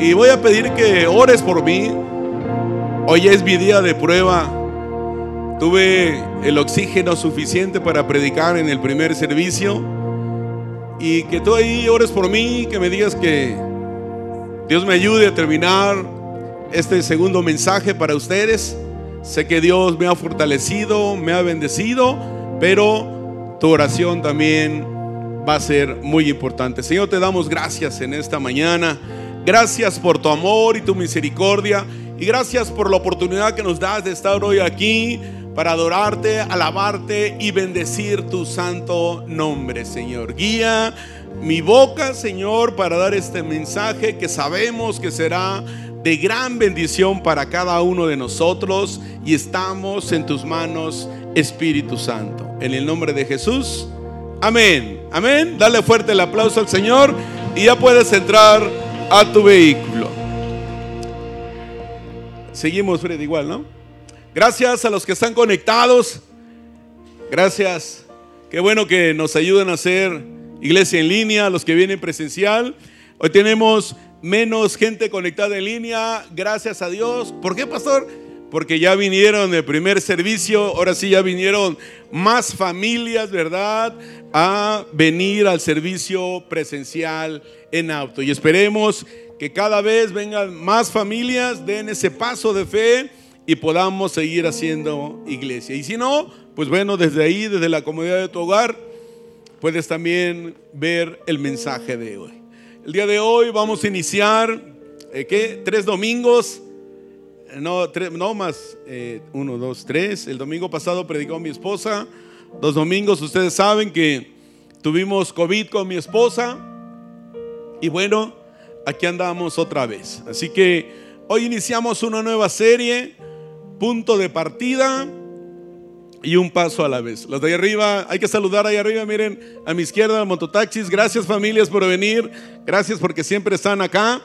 Y voy a pedir que ores por mí. Hoy es mi día de prueba. Tuve el oxígeno suficiente para predicar en el primer servicio. Y que tú ahí ores por mí, que me digas que Dios me ayude a terminar este segundo mensaje para ustedes. Sé que Dios me ha fortalecido, me ha bendecido, pero tu oración también va a ser muy importante. Señor, te damos gracias en esta mañana. Gracias por tu amor y tu misericordia. Y gracias por la oportunidad que nos das de estar hoy aquí para adorarte, alabarte y bendecir tu santo nombre, Señor. Guía mi boca, Señor, para dar este mensaje que sabemos que será de gran bendición para cada uno de nosotros y estamos en tus manos, Espíritu Santo. En el nombre de Jesús. Amén. Amén. Dale fuerte el aplauso al Señor y ya puedes entrar a tu vehículo. Seguimos, Fred, igual, ¿no? Gracias a los que están conectados. Gracias. Qué bueno que nos ayuden a hacer iglesia en línea, los que vienen presencial. Hoy tenemos menos gente conectada en línea, gracias a Dios. ¿Por qué, pastor? Porque ya vinieron del primer servicio, ahora sí ya vinieron más familias, ¿verdad? A venir al servicio presencial en auto. Y esperemos que cada vez vengan más familias, den ese paso de fe y podamos seguir haciendo iglesia. Y si no, pues bueno, desde ahí, desde la comodidad de tu hogar, puedes también ver el mensaje de hoy. El día de hoy vamos a iniciar, eh, ¿qué? Tres domingos. No, no más, eh, uno, dos, tres. El domingo pasado predicó mi esposa. Dos domingos, ustedes saben que tuvimos COVID con mi esposa. Y bueno, aquí andamos otra vez. Así que hoy iniciamos una nueva serie, punto de partida y un paso a la vez. Los de ahí arriba, hay que saludar ahí arriba, miren, a mi izquierda, mototaxis. Gracias familias por venir. Gracias porque siempre están acá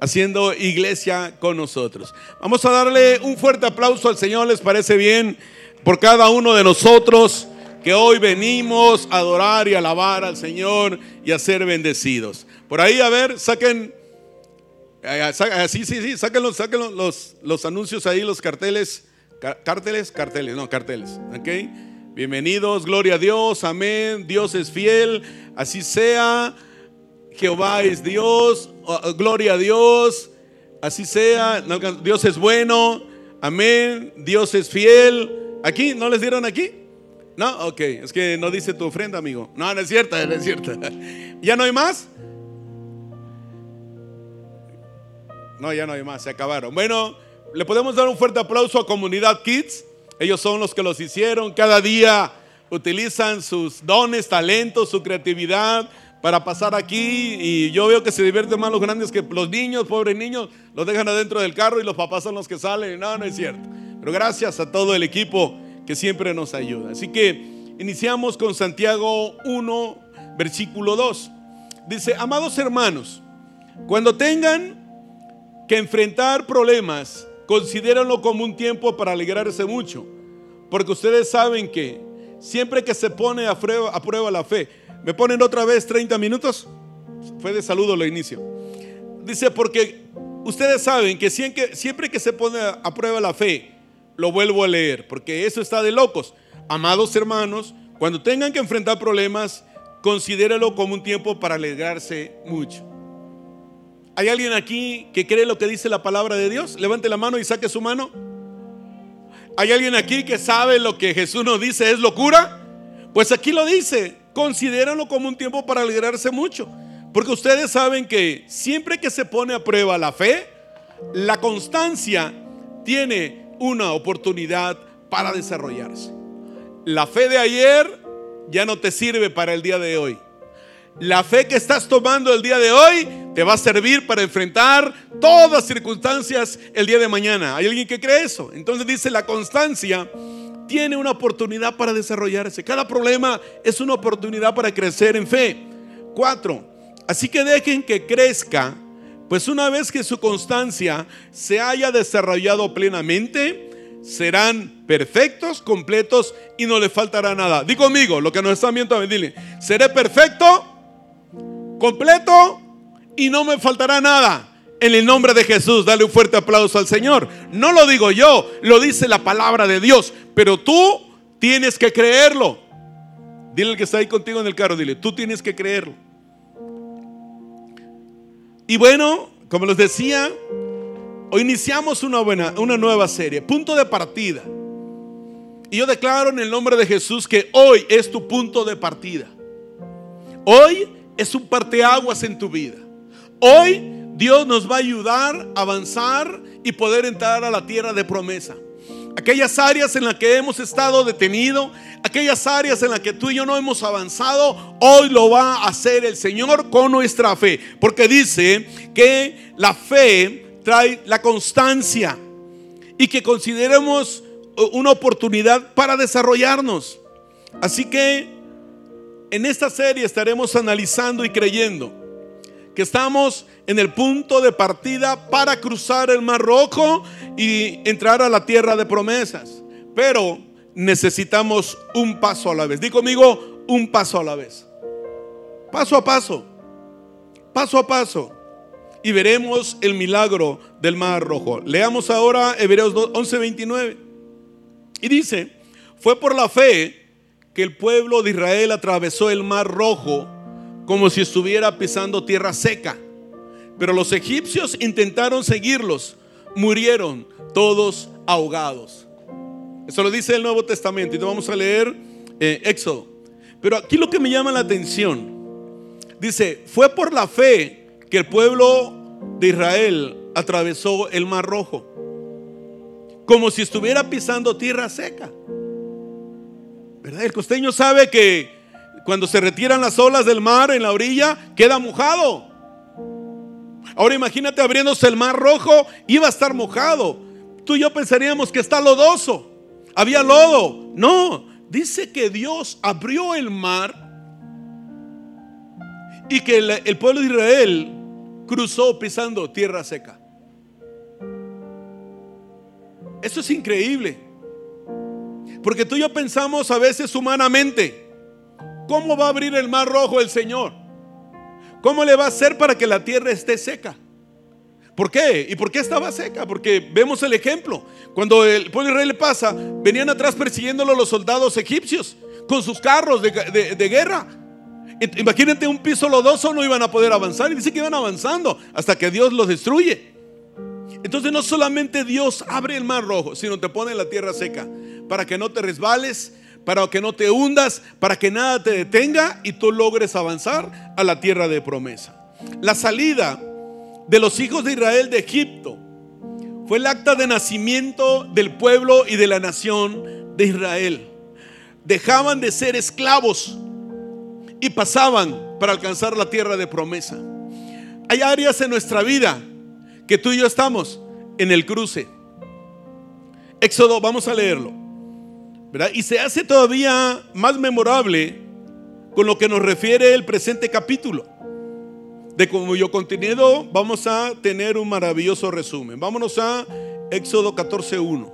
haciendo iglesia con nosotros. Vamos a darle un fuerte aplauso al Señor, ¿les parece bien? Por cada uno de nosotros que hoy venimos a adorar y alabar al Señor y a ser bendecidos. Por ahí, a ver, saquen, eh, sa- sí, sí, sí, saquen, los, saquen los, los, anuncios ahí, los carteles. Ca- Cárteles, carteles, no, carteles. ¿Ok? Bienvenidos, gloria a Dios, amén. Dios es fiel, así sea. Jehová es Dios, oh, oh, gloria a Dios, así sea. Dios es bueno, amén. Dios es fiel. ¿Aquí? ¿No les dieron aquí? No, ok, es que no dice tu ofrenda, amigo. No, no es cierta, no es cierta. ¿Ya no hay más? No, ya no hay más, se acabaron. Bueno, le podemos dar un fuerte aplauso a Comunidad Kids. Ellos son los que los hicieron. Cada día utilizan sus dones, talentos, su creatividad para pasar aquí. Y yo veo que se divierten más los grandes que los niños, pobres niños, los dejan adentro del carro y los papás son los que salen. No, no es cierto. Pero gracias a todo el equipo que siempre nos ayuda. Así que iniciamos con Santiago 1, versículo 2. Dice, amados hermanos, cuando tengan que enfrentar problemas, considérenlo como un tiempo para alegrarse mucho, porque ustedes saben que siempre que se pone prueba, a prueba la fe, ¿me ponen otra vez 30 minutos? Fue de saludo lo inicio. Dice, porque ustedes saben que siempre, que se pone a prueba la fe, lo vuelvo a leer, porque eso está de locos. Amados hermanos, cuando tengan que enfrentar problemas, considérenlo como un tiempo para alegrarse mucho. ¿Hay alguien aquí que cree lo que dice la palabra de Dios? Levante la mano y saque su mano. ¿Hay alguien aquí que sabe lo que Jesús nos dice es locura? Pues aquí lo dice, considéranlo como un tiempo para alegrarse mucho. Porque ustedes saben que siempre que se pone a prueba la fe, la constancia tiene una oportunidad para desarrollarse. La fe de ayer ya no te sirve para el día de hoy. La fe que estás tomando el día de hoy te va a servir para enfrentar todas circunstancias el día de mañana. ¿Hay alguien que cree eso? Entonces dice, la constancia tiene una oportunidad para desarrollarse. Cada problema es una oportunidad para crecer en fe. Cuatro, así que dejen que crezca, pues una vez que su constancia se haya desarrollado plenamente, serán perfectos, completos y no le faltará nada. Di conmigo, lo que nos están viendo, dile, seré perfecto, completo y no me faltará nada. En el nombre de Jesús, dale un fuerte aplauso al Señor. No lo digo yo, lo dice la palabra de Dios, pero tú tienes que creerlo. Dile al que está ahí contigo en el carro, dile, tú tienes que creerlo. Y bueno, como les decía, hoy iniciamos una, buena, una nueva serie, punto de partida. Y yo declaro en el nombre de Jesús que hoy es tu punto de partida. Hoy es un parteaguas en tu vida. Hoy Dios nos va a ayudar a avanzar y poder entrar a la tierra de promesa. Aquellas áreas en las que hemos estado detenidos, aquellas áreas en las que tú y yo no hemos avanzado, hoy lo va a hacer el Señor con nuestra fe. Porque dice que la fe trae la constancia y que consideremos una oportunidad para desarrollarnos. Así que en esta serie estaremos analizando y creyendo que estamos en el punto de partida para cruzar el Mar Rojo y entrar a la tierra de promesas. Pero necesitamos un paso a la vez. Di conmigo, un paso a la vez. Paso a paso. Paso a paso. Y veremos el milagro del Mar Rojo. Leamos ahora Hebreos 11:29. Y dice, fue por la fe que el pueblo de Israel atravesó el mar rojo como si estuviera pisando tierra seca. Pero los egipcios intentaron seguirlos, murieron todos ahogados. Eso lo dice el Nuevo Testamento y te vamos a leer eh, Éxodo. Pero aquí lo que me llama la atención, dice, fue por la fe que el pueblo de Israel atravesó el mar rojo, como si estuviera pisando tierra seca. El costeño sabe que cuando se retiran las olas del mar en la orilla, queda mojado. Ahora imagínate abriéndose el mar rojo, iba a estar mojado. Tú y yo pensaríamos que está lodoso. Había lodo. No, dice que Dios abrió el mar y que el, el pueblo de Israel cruzó pisando tierra seca. Eso es increíble. Porque tú y yo pensamos a veces humanamente, ¿cómo va a abrir el mar rojo el Señor? ¿Cómo le va a hacer para que la tierra esté seca? ¿Por qué? ¿Y por qué estaba seca? Porque vemos el ejemplo. Cuando el pueblo de Israel le pasa, venían atrás persiguiéndolo los soldados egipcios con sus carros de, de, guerra. Imagínate un piso lodoso, no iban a poder avanzar. Y dice que iban avanzando hasta que Dios los destruye. Entonces no solamente Dios abre el mar rojo, sino te pone la tierra seca para que no te resbales, para que no te hundas, para que nada te detenga y tú logres avanzar a la tierra de promesa. La salida de los hijos de Israel de Egipto fue el acta de nacimiento del pueblo y de la nación de Israel. Dejaban de ser esclavos y pasaban para alcanzar la tierra de promesa. Hay áreas en nuestra vida que tú y yo estamos en el cruce. Éxodo, vamos a leerlo. Y se hace todavía más memorable con lo que nos refiere el presente capítulo. De cuyo contenido vamos a tener un maravilloso resumen. Vámonos a Éxodo 14.1.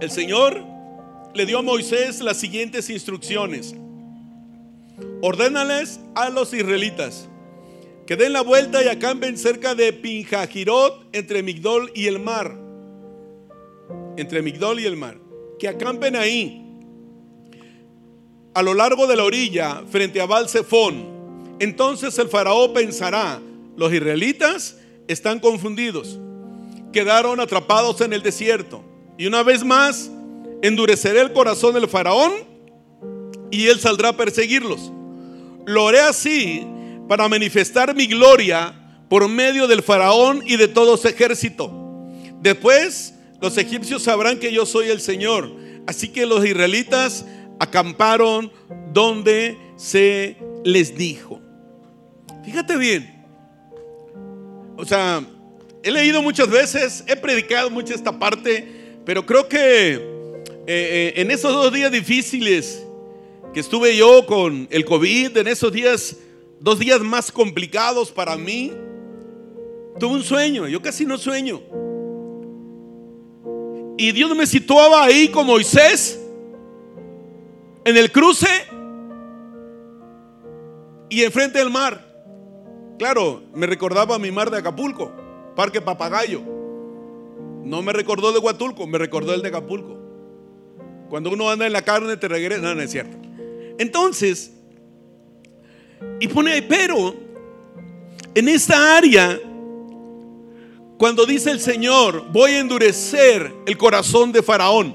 El Señor le dio a Moisés las siguientes instrucciones. Ordénales a los israelitas que den la vuelta y acampen cerca de Pinjajirot, entre Migdol y el mar. Entre Migdol y el mar. Que acampen ahí, a lo largo de la orilla, frente a Balsefón. Entonces el faraón pensará, los israelitas están confundidos, quedaron atrapados en el desierto. Y una vez más, endureceré el corazón del faraón y él saldrá a perseguirlos. Lo haré así para manifestar mi gloria por medio del faraón y de todo su ejército. Después los egipcios sabrán que yo soy el Señor. Así que los israelitas acamparon donde se les dijo. Fíjate bien. O sea, he leído muchas veces, he predicado mucho esta parte, pero creo que eh, eh, en esos dos días difíciles que estuve yo con el COVID, en esos días, dos días más complicados para mí, tuve un sueño, yo casi no sueño. Y Dios me situaba ahí con Moisés, en el cruce y enfrente del mar. Claro, me recordaba mi mar de Acapulco, Parque Papagayo. No me recordó de Huatulco, me recordó el de Acapulco. Cuando uno anda en la carne te regresa. No, no es cierto. Entonces, y pone ahí, pero en esta área, cuando dice el Señor, voy a endurecer el corazón de Faraón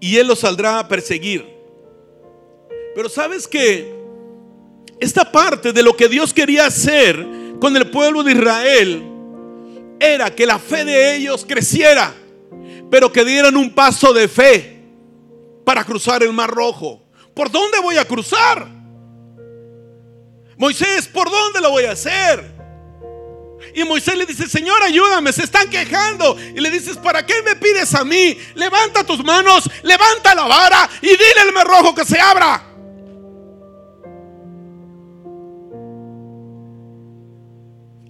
y él lo saldrá a perseguir. Pero sabes que esta parte de lo que Dios quería hacer con el pueblo de Israel era que la fe de ellos creciera, pero que dieran un paso de fe para cruzar el mar rojo. ¿Por dónde voy a cruzar? Moisés, ¿por dónde lo voy a hacer? Y Moisés le dice, Señor, ayúdame, se están quejando. Y le dices, ¿para qué me pides a mí? Levanta tus manos, levanta la vara y dile al mar rojo que se abra.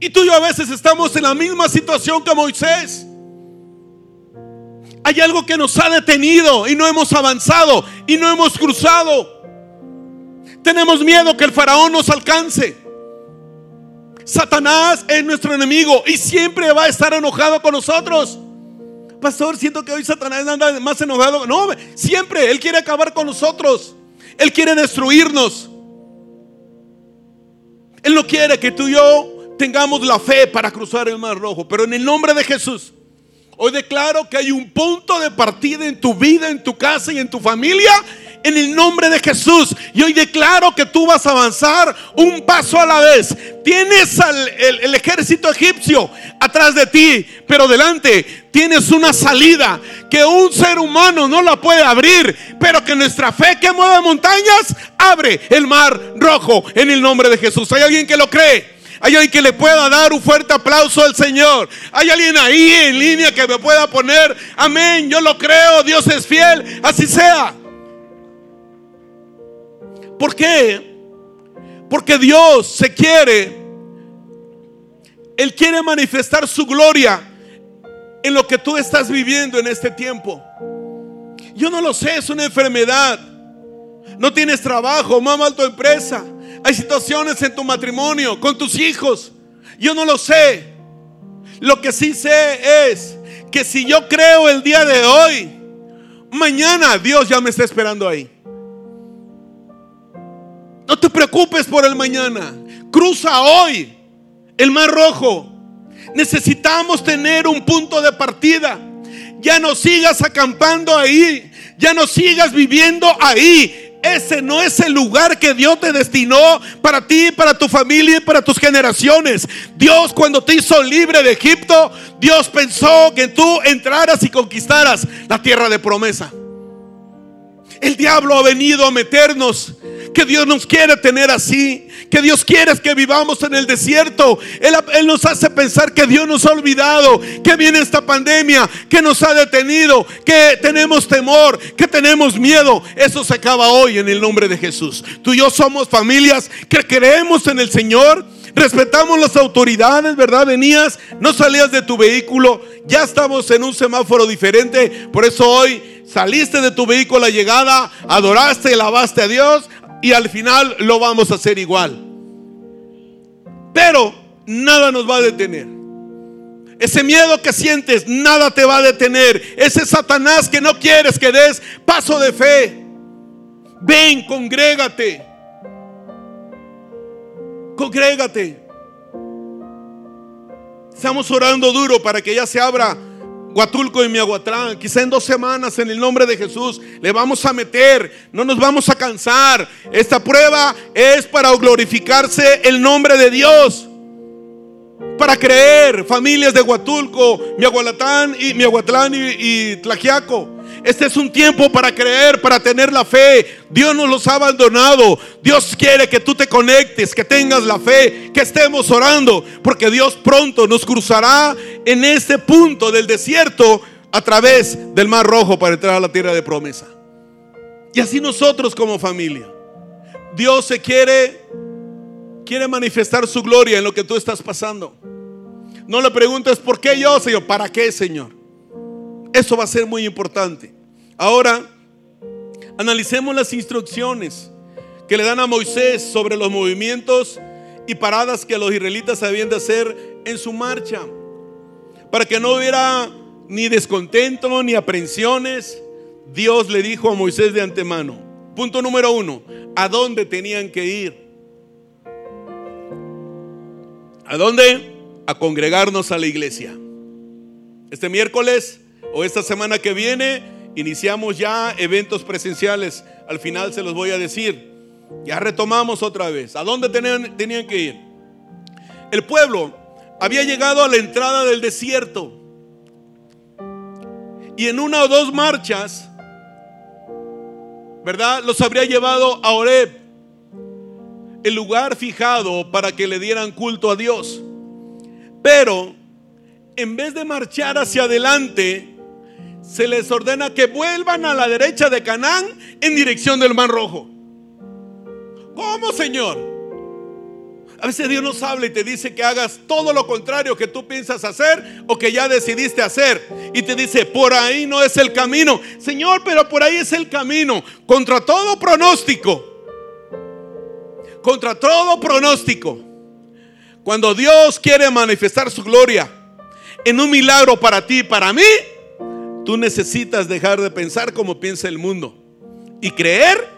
Y tú y yo a veces estamos en la misma situación que Moisés. Hay algo que nos ha detenido y no hemos avanzado y no hemos cruzado. Tenemos miedo que el faraón nos alcance. Satanás es nuestro enemigo y siempre va a estar enojado con nosotros. Pastor, siento que hoy Satanás anda más enojado. No, siempre Él quiere acabar con nosotros. Él quiere destruirnos. Él no quiere que tú y yo tengamos la fe para cruzar el mar rojo. Pero en el nombre de Jesús, hoy declaro que hay un punto de partida en tu vida, en tu casa y en tu familia. En el nombre de Jesús. Y hoy declaro que tú vas a avanzar un paso a la vez. Tienes el, ejército egipcio atrás de ti, pero delante tienes una salida que un ser humano no la puede abrir, pero que nuestra fe que mueve montañas abre el mar rojo en el nombre de Jesús. ¿Hay alguien que lo cree? Hay alguien que le pueda dar un fuerte aplauso al Señor. Hay alguien ahí en línea que me pueda poner, amén, yo lo creo, Dios es fiel, así sea. ¿Por qué? Porque Dios se quiere, Él quiere manifestar su gloria en lo que tú estás viviendo en este tiempo. Yo no lo sé, es una enfermedad. No tienes trabajo, mamá tu empresa hay situaciones en tu matrimonio, con tus hijos. Yo no lo sé. Lo que sí sé es que si yo creo el día de hoy, mañana Dios ya me está esperando ahí. No te preocupes por el mañana. Cruza hoy el mar rojo. Necesitamos tener un punto de partida. Ya no sigas acampando ahí. Ya no sigas viviendo ahí. Ese no es el lugar que Dios te destinó para ti, para tu familia y para tus generaciones. Dios cuando te hizo libre de Egipto, Dios pensó que tú entraras y conquistaras la tierra de promesa. El diablo ha venido a meternos que Dios nos quiere tener así, que Dios quiere que vivamos en el desierto. Él, Él, nos hace pensar que Dios nos ha olvidado, que viene esta pandemia, que nos ha detenido, que tenemos temor, que tenemos miedo. Eso se acaba hoy en el nombre de Jesús. Tú y yo somos familias que creemos en el Señor. Respetamos las autoridades, ¿verdad? Venías, no salías de tu vehículo, ya estamos en un semáforo diferente. Por eso hoy saliste de tu vehículo a la llegada, adoraste, lavaste a Dios, y al final lo vamos a hacer igual. Pero nada nos va a detener. Ese miedo que sientes, nada te va a detener. Ese Satanás que no quieres que des paso de fe. Ven, congrégate. Congrégate. Estamos orando duro para que ya se abra Huatulco y Miahuatlán. Quizá en dos semanas, en el nombre de Jesús, le vamos a meter. No nos vamos a cansar. Esta prueba es para glorificarse el nombre de Dios. Para creer, familias de Huatulco, Miahuatlán y, Miahuatlán y, y. Este es un tiempo para creer, para tener la fe. Dios nos los ha abandonado. Dios quiere que tú te conectes, que tengas la fe, que estemos orando, porque Dios pronto nos cruzará en este punto del desierto a través del Mar Rojo para entrar a la tierra de promesa. Y así nosotros como familia. Dios se quiere quiere manifestar su gloria en lo que tú estás pasando. No le preguntes por qué yo, Señor, ¿para qué, Señor? Eso va a ser muy importante. Ahora, analicemos las instrucciones que le dan a Moisés sobre los movimientos y paradas que los israelitas habían de hacer en su marcha. Para que no hubiera ni descontento ni aprensiones, Dios le dijo a Moisés de antemano. Punto número uno, ¿a dónde tenían que ir? ¿A dónde? A congregarnos a la iglesia. Este miércoles o esta semana que viene iniciamos ya eventos presenciales. Al final se los voy a decir. Ya retomamos otra vez. ¿A dónde tenían, que ir? El pueblo había llegado a la entrada del desierto. Y en una o dos marchas, ¿verdad? Los habría llevado a Oreb, el lugar fijado para que le dieran culto a Dios. Pero en vez de marchar hacia adelante, se les ordena que vuelvan a la derecha de Canaán en dirección del Mar Rojo. ¿Cómo, Señor? A veces Dios nos habla y te dice que hagas todo lo contrario que tú piensas hacer o que ya decidiste hacer. Y te dice, por ahí no es el camino. Señor, pero por ahí es el camino. Contra todo pronóstico. Contra todo pronóstico. Cuando Dios quiere manifestar su gloria en un milagro para ti y para mí, Tú necesitas dejar de pensar como piensa el mundo y creer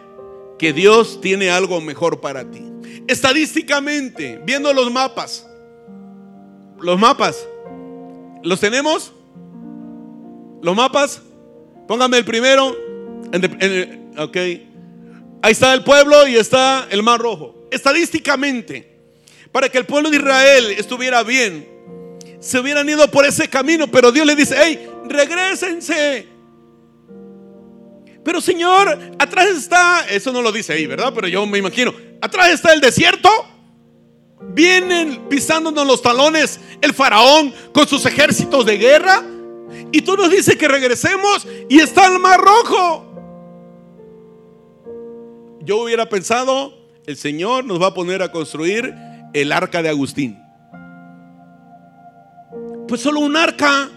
que Dios tiene algo mejor para ti. Estadísticamente, viendo los mapas, los mapas, ¿los tenemos? ¿Los mapas? Póngame el primero. ok. Ahí está el pueblo y está el mar rojo. Estadísticamente, para que el pueblo de Israel estuviera bien, se hubieran ido por ese camino, pero Dios le dice, hey, regresense. Pero Señor, atrás está, eso no lo dice ahí, ¿verdad? Pero yo me imagino, atrás está el desierto. Vienen pisándonos los talones el faraón con sus ejércitos de guerra. Y tú nos dices que regresemos y está el mar rojo. Yo hubiera pensado, el Señor nos va a poner a construir el arca de Agustín. Pues solo un arca.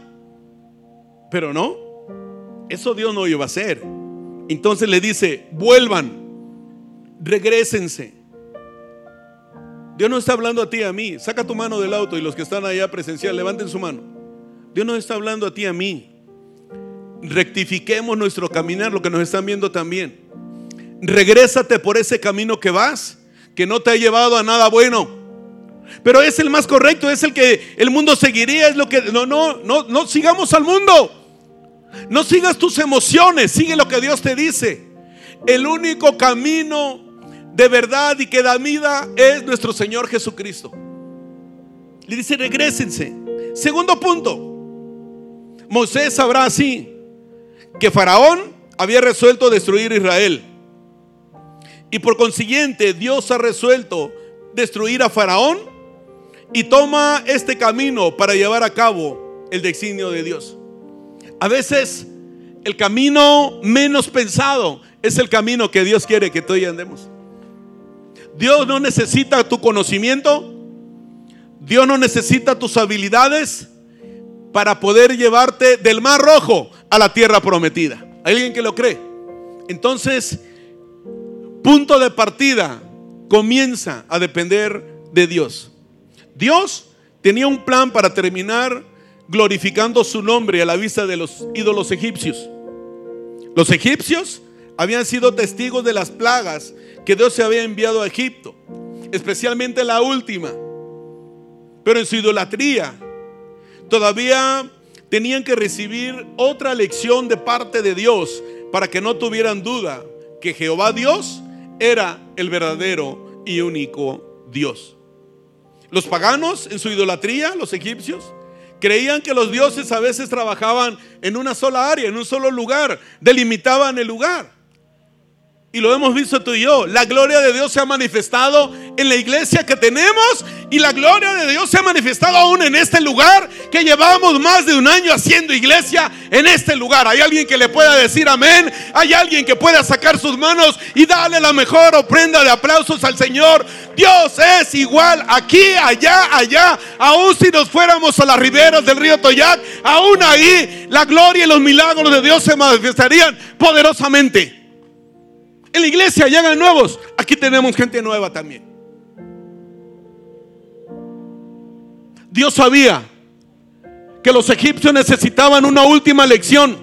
Pero no, eso Dios no iba a hacer. Entonces le dice, vuelvan, regresense. Dios no está hablando a ti a mí. Saca tu mano del auto y los que están allá presencial, levanten su mano. Dios no está hablando a ti a mí. Rectifiquemos nuestro caminar, lo que nos están viendo también. Regrésate por ese camino que vas, que no te ha llevado a nada bueno. Pero es el más correcto, es el que el mundo seguiría, es lo que no no no no sigamos al mundo. No sigas tus emociones, sigue lo que Dios te dice. El único camino de verdad y que da vida es nuestro Señor Jesucristo. Le dice, regresense. Segundo punto, Moisés sabrá así que Faraón había resuelto destruir Israel. Y por consiguiente Dios ha resuelto destruir a Faraón y toma este camino para llevar a cabo el designio de Dios. A veces el camino menos pensado es el camino que Dios quiere que tú andemos. Dios no necesita tu conocimiento. Dios no necesita tus habilidades para poder llevarte del mar rojo a la tierra prometida. ¿Hay alguien que lo cree? Entonces, punto de partida comienza a depender de Dios. Dios tenía un plan para terminar glorificando su nombre a la vista de los ídolos egipcios. Los egipcios habían sido testigos de las plagas que Dios se había enviado a Egipto, especialmente la última. Pero en su idolatría todavía tenían que recibir otra lección de parte de Dios para que no tuvieran duda que Jehová Dios era el verdadero y único Dios. Los paganos en su idolatría, los egipcios, creían que los dioses a veces trabajaban en una sola área, en un solo lugar, delimitaban el lugar. Y lo hemos visto tú y yo. La gloria de Dios se ha manifestado en la iglesia que tenemos y la gloria de Dios se ha manifestado aún en este lugar que llevamos más de un año haciendo iglesia en este lugar. Hay alguien que le pueda decir amén. Hay alguien que pueda sacar sus manos y darle la mejor ofrenda de aplausos al Señor. Dios es igual aquí, allá, allá. Aún si nos fuéramos a las riberas del río Toyac, aún ahí la gloria y los milagros de Dios se manifestarían poderosamente. En la iglesia llegan nuevos. Aquí tenemos gente nueva también. Dios sabía que los egipcios necesitaban una última lección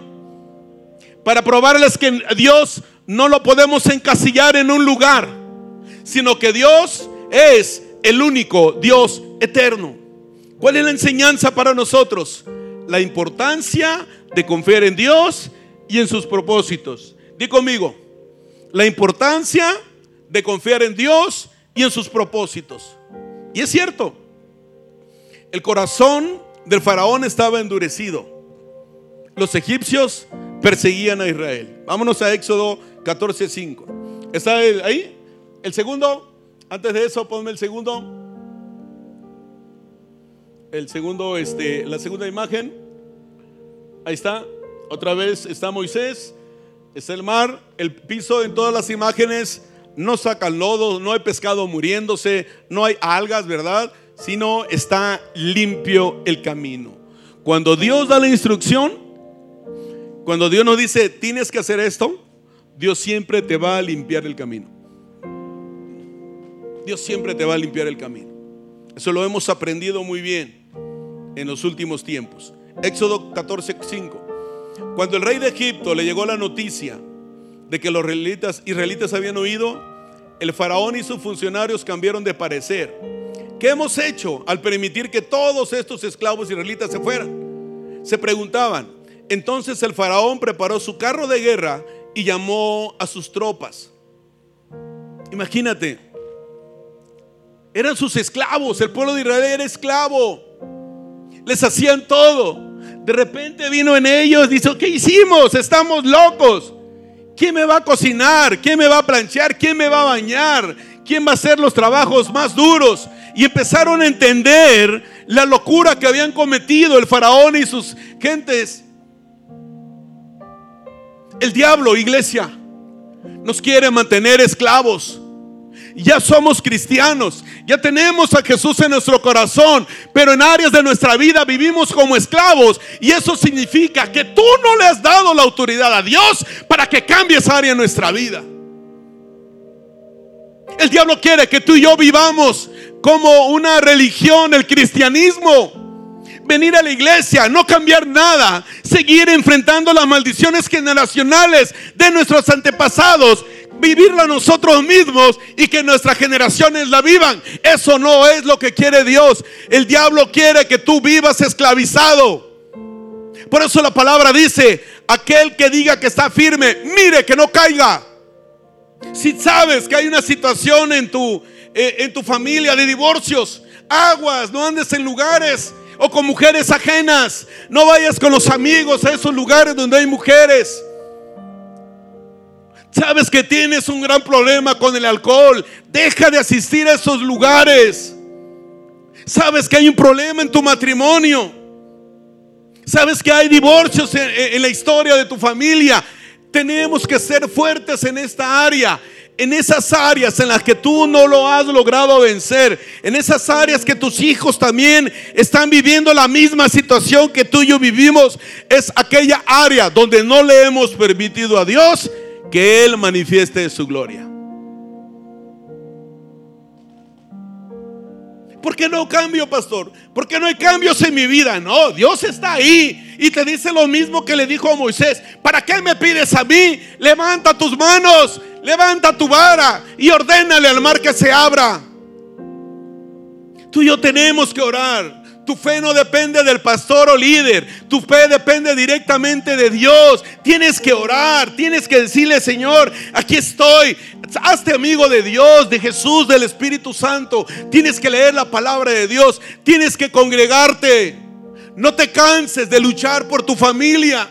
para probarles que Dios no lo podemos encasillar en un lugar, sino que Dios es el único Dios eterno. ¿Cuál es la enseñanza para nosotros? La importancia de confiar en Dios y en sus propósitos. Di conmigo, la importancia de confiar en Dios y en sus propósitos. Y es cierto, el corazón del faraón estaba endurecido. Los egipcios perseguían a Israel. Vámonos a Éxodo 14:5. ¿Está ahí? El segundo, antes de eso, ponme el segundo. El segundo, este, la segunda imagen. Ahí está. Otra vez está Moisés es el mar, el piso en todas las imágenes no sacan lodo, no hay pescado muriéndose, no hay algas, ¿verdad? Sino está limpio el camino. Cuando Dios da la instrucción, cuando Dios nos dice, tienes que hacer esto, Dios siempre te va a limpiar el camino. Dios siempre te va a limpiar el camino. Eso lo hemos aprendido muy bien en los últimos tiempos. Éxodo 14, 5. Cuando el rey de Egipto le llegó la noticia de que los israelitas, habían huido, el faraón y sus funcionarios cambiaron de parecer. ¿Qué hemos hecho al permitir que todos estos esclavos israelitas se fueran? Se preguntaban. Entonces el faraón preparó su carro de guerra y llamó a sus tropas. Imagínate, eran sus esclavos, el pueblo de Israel era esclavo, les hacían todo. De repente vino en ellos, dice, ¿qué hicimos? Estamos locos. ¿Quién me va a cocinar? ¿Quién me va a planchar? ¿Quién me va a bañar? ¿Quién va a hacer los trabajos más duros? Y empezaron a entender la locura que habían cometido el faraón y sus gentes. El diablo, iglesia, nos quiere mantener esclavos ya somos cristianos, ya tenemos a Jesús en nuestro corazón, pero en áreas de nuestra vida vivimos como esclavos. Y eso significa que tú no le has dado la autoridad a Dios para que cambie esa área en nuestra vida. El diablo quiere que tú y yo vivamos como una religión, el cristianismo. Venir a la iglesia, no cambiar nada, seguir enfrentando las maldiciones generacionales de nuestros antepasados vivirla nosotros mismos y que nuestras generaciones la vivan. Eso no es lo que quiere Dios. El diablo quiere que tú vivas esclavizado. Por eso la palabra dice, aquel que diga que está firme, mire que no caiga. Si sabes que hay una situación en tu, eh, en tu familia de divorcios, aguas, no andes en lugares o con mujeres ajenas. No vayas con los amigos a esos lugares donde hay mujeres. Sabes que tienes un gran problema con el alcohol. Deja de asistir a esos lugares. Sabes que hay un problema en tu matrimonio. Sabes que hay divorcios en, la historia de tu familia. Tenemos que ser fuertes en esta área en esas áreas en las que tú no lo has logrado vencer, en esas áreas que tus hijos también están viviendo la misma situación que tú y yo vivimos, es aquella área donde no le hemos permitido a Dios que Él manifieste su gloria. ¿Por qué no cambio, pastor? ¿Por qué no hay cambios en mi vida? No, Dios está ahí y te dice lo mismo que le dijo a Moisés. ¿Para qué me pides a mí? Levanta tus manos, levanta tu vara y ordénale al mar que se abra. Tú y yo tenemos que orar. Tu fe no depende del pastor o líder. Tu fe depende directamente de Dios. Tienes que orar. Tienes que decirle, Señor, aquí estoy. Hazte amigo de Dios, de Jesús, del Espíritu Santo. Tienes que leer la palabra de Dios. Tienes que congregarte. No te canses de luchar por tu familia.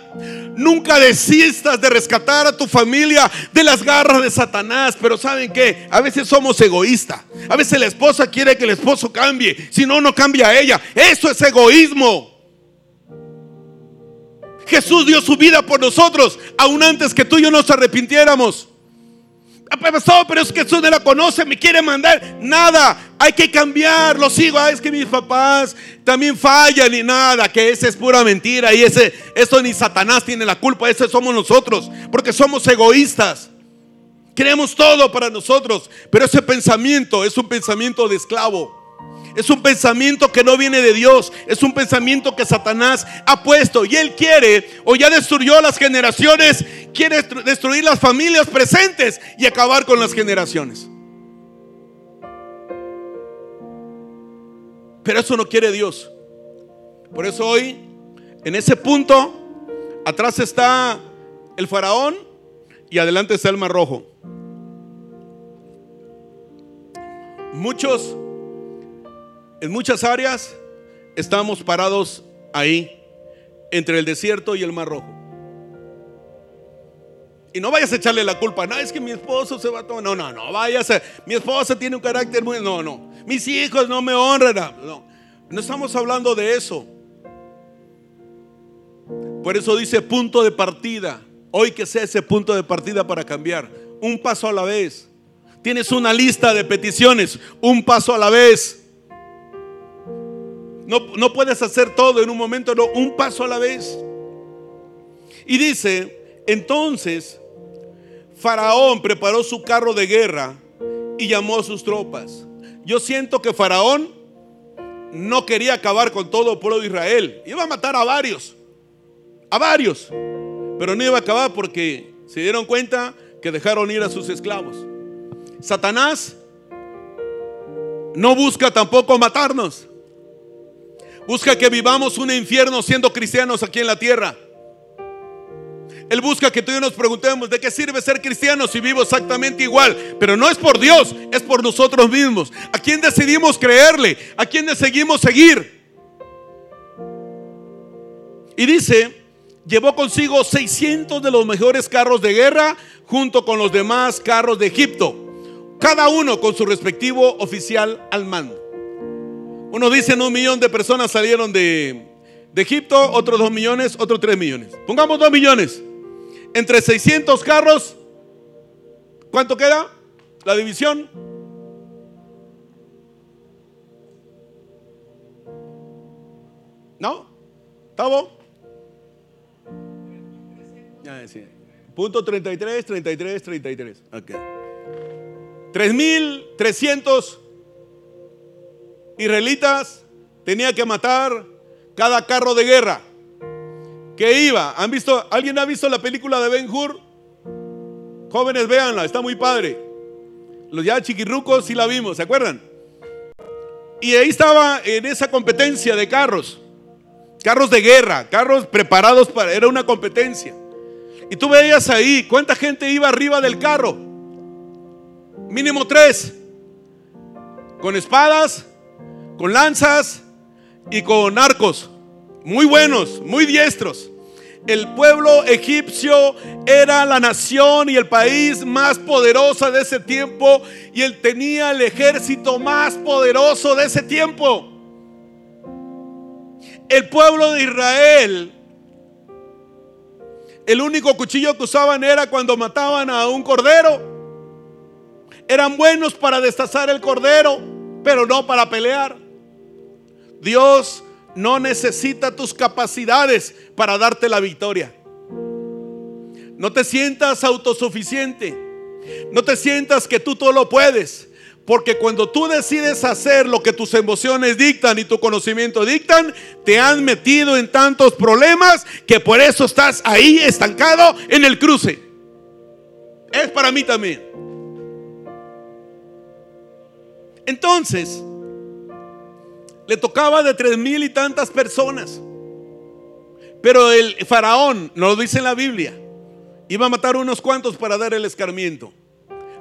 Nunca desistas de rescatar a tu familia de las garras de Satanás. Pero ¿saben qué? A veces somos egoístas. A veces la esposa quiere que el esposo cambie. Si no, no cambia ella. Eso es egoísmo. Jesús dio su vida por nosotros, aún antes que tú y yo nos arrepintiéramos. Pero es que Jesús no la conoce, me quiere mandar. Nada, hay que cambiar. Lo sigo. Ah, es que mis papás también fallan y nada, que ese es pura mentira. Y ese, eso ni Satanás tiene la culpa, ese somos nosotros, porque somos egoístas. Queremos todo para nosotros, pero ese pensamiento es un pensamiento de esclavo. Es un pensamiento que no viene de Dios. Es un pensamiento que Satanás ha puesto. Y él quiere, o ya destruyó las generaciones, quiere destruir las familias presentes y acabar con las generaciones. Pero eso no quiere Dios. Por eso hoy, en ese punto, atrás está el faraón y adelante está el mar rojo. Muchos en muchas áreas estamos parados ahí, entre el desierto y el mar rojo. Y no vayas a echarle la culpa, no, es que mi esposo se va a tomar, no, no, no, vayas mi esposa tiene un carácter muy, no, no, mis hijos no me honran, no, no. Estamos hablando de eso. Por eso dice punto de partida, hoy que sea ese punto de partida para cambiar, un paso a la vez. Tienes una lista de peticiones, un paso a la vez. No, puedes hacer todo en un momento, no, un paso a la vez. Y dice, entonces Faraón preparó su carro de guerra y llamó a sus tropas. Yo siento que Faraón no quería acabar con todo el pueblo de Israel. Iba a matar a varios, a varios. Pero no iba a acabar porque se dieron cuenta que dejaron ir a sus esclavos. Satanás no busca tampoco matarnos. Busca que vivamos un infierno siendo cristianos aquí en la tierra. Él busca que tú y yo nos preguntemos, ¿de qué sirve ser cristiano si vivo exactamente igual? Pero no es por Dios, es por nosotros mismos. ¿A quién decidimos creerle? ¿A quién decidimos seguir? Y dice, llevó consigo 600 de los mejores carros de guerra junto con los demás carros de Egipto, cada uno con su respectivo oficial al mando. Uno dice un millón de personas salieron de, Egipto, otros dos millones, otros tres millones. Pongamos dos millones. Entre 600 carros, ¿cuánto queda? La división. ¿No? ¿Tavo? Sí. Punto 33, 33, 33. Ok. 3.300 israelitas tenía que matar cada carro de guerra que iba. ¿Han visto, ¿Alguien ha visto la película de Ben Hur? Jóvenes, véanla, está muy padre. Los ya chiquirrucos sí la vimos, ¿se acuerdan? Y ahí estaba en esa competencia de carros. Carros de guerra, carros preparados para... Era una competencia. Y tú veías ahí, ¿cuánta gente iba arriba del carro? Mínimo tres. Con espadas, con lanzas y con arcos. Muy buenos, muy diestros. El pueblo egipcio era la nación y el país más poderoso de ese tiempo y él tenía el ejército más poderoso de ese tiempo. El pueblo de Israel, el único cuchillo que usaban era cuando mataban a un cordero. Eran buenos para destazar el cordero, pero no para pelear. Dios no necesita tus capacidades para darte la victoria. No te sientas autosuficiente. No te sientas que tú todo lo puedes. Porque cuando tú decides hacer lo que tus emociones dictan y tu conocimiento dictan, te han metido en tantos problemas que por eso estás ahí estancado en el cruce. Es para mí también. Entonces, le tocaba de tres mil y tantas personas. Pero el faraón, no lo dice en la Biblia, iba a matar unos cuantos para dar el escarmiento.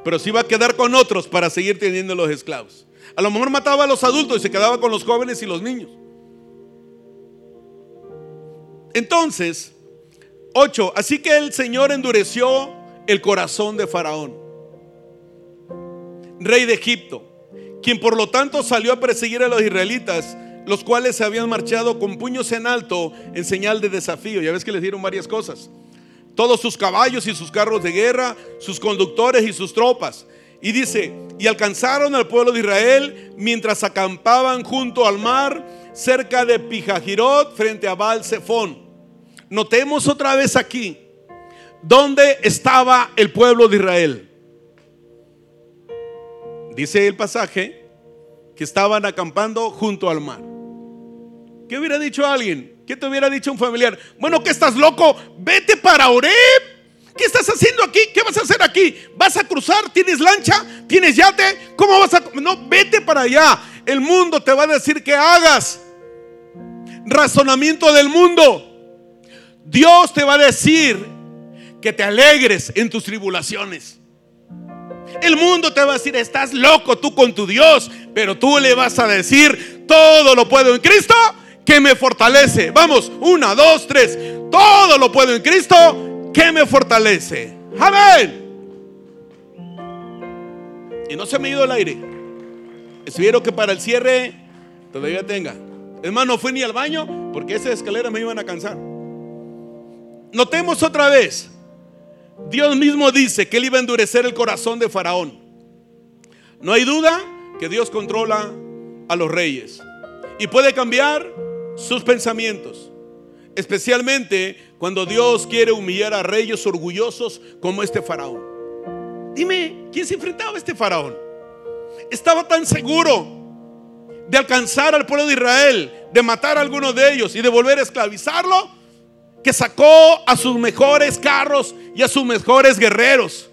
Pero se iba a quedar con otros para seguir teniendo los esclavos. A lo mejor mataba a los adultos y se quedaba con los jóvenes y los niños. Entonces, 8. Así que el Señor endureció el corazón de Faraón, rey de Egipto, quien por lo tanto salió a perseguir a los israelitas, los cuales se habían marchado con puños en alto en señal de desafío. Ya ves que les dieron varias cosas. Todos sus caballos y sus carros de guerra, sus conductores y sus tropas. Y dice, y alcanzaron al pueblo de Israel mientras acampaban junto al mar, cerca de Pijajirot, frente a Baal Zephon. Notemos otra vez aquí, ¿dónde estaba el pueblo de Israel? Dice el pasaje que estaban acampando junto al mar. ¿Qué hubiera dicho alguien? ¿Qué te hubiera dicho un familiar? Bueno, que estás loco, vete para Oreb. ¿Qué estás haciendo aquí? ¿Qué vas a hacer aquí? ¿Vas a cruzar? ¿Tienes lancha? ¿Tienes yate? ¿Cómo vas a.? No, vete para allá. El mundo te va a decir que hagas. Razonamiento del mundo. Dios te va a decir que te alegres en tus tribulaciones. El mundo te va a decir, estás loco tú con tu Dios, pero tú le vas a decir, todo lo puedo en Cristo que me fortalece. Vamos, una, dos, tres. Todo lo puedo en Cristo que me fortalece. Amén. Y no se me ha ido el aire. Espero que para el cierre todavía tenga. Es más, no fui ni al baño porque esas escaleras me iban a cansar. Notemos otra vez. Dios mismo dice que él iba a endurecer el corazón de Faraón. No hay duda que Dios controla a los reyes y puede cambiar sus pensamientos. Especialmente cuando Dios quiere humillar a reyes orgullosos como este faraón. Dime, ¿quién se enfrentaba a este faraón? Estaba tan seguro de alcanzar al pueblo de Israel, de matar a algunos de ellos y de volver a esclavizarlo, que sacó a sus mejores carros y a sus mejores guerreros.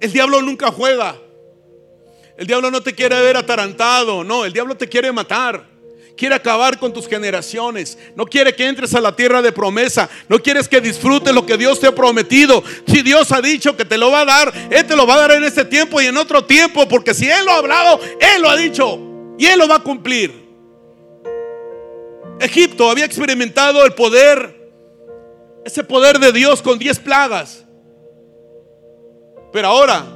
El diablo nunca juega. El diablo no te quiere ver atarantado, no, el diablo te quiere matar. Quiere acabar con tus generaciones. No quiere que entres a la tierra de promesa. No quieres que disfrutes lo que Dios te ha prometido. Si Dios ha dicho que te lo va a dar, Él te lo va a dar en este tiempo y en otro tiempo. Porque si Él lo ha hablado, Él lo ha dicho. Y Él lo va a cumplir. Egipto había experimentado el poder, ese poder de Dios con diez plagas. Pero ahora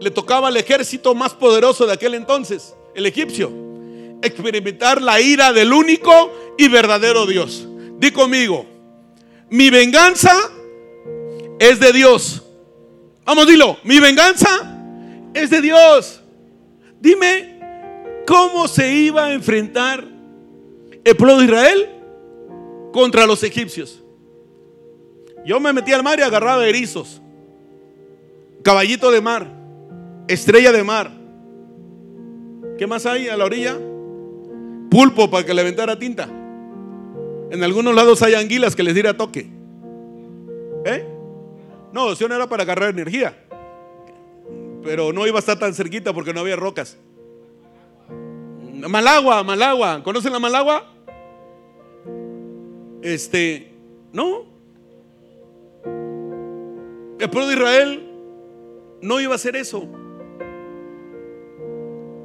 le tocaba al ejército más poderoso de aquel entonces, el egipcio, experimentar la ira del único y verdadero Dios. Di conmigo, mi venganza es de Dios. Vamos, dilo, mi venganza es de Dios. Dime, ¿cómo se iba a enfrentar el pueblo de Israel contra los egipcios? Yo me metí al mar y agarraba erizos, caballito de mar, estrella de mar. ¿Qué más hay a la orilla? Pulpo para que le aventara tinta. En algunos lados hay anguilas que les diera toque. ¿Eh? No, no era para agarrar energía. Pero no iba a estar tan cerquita porque no había rocas. Malagua, Malagua. ¿Conocen la Malagua? Este, no. El pueblo de Israel no iba a hacer eso.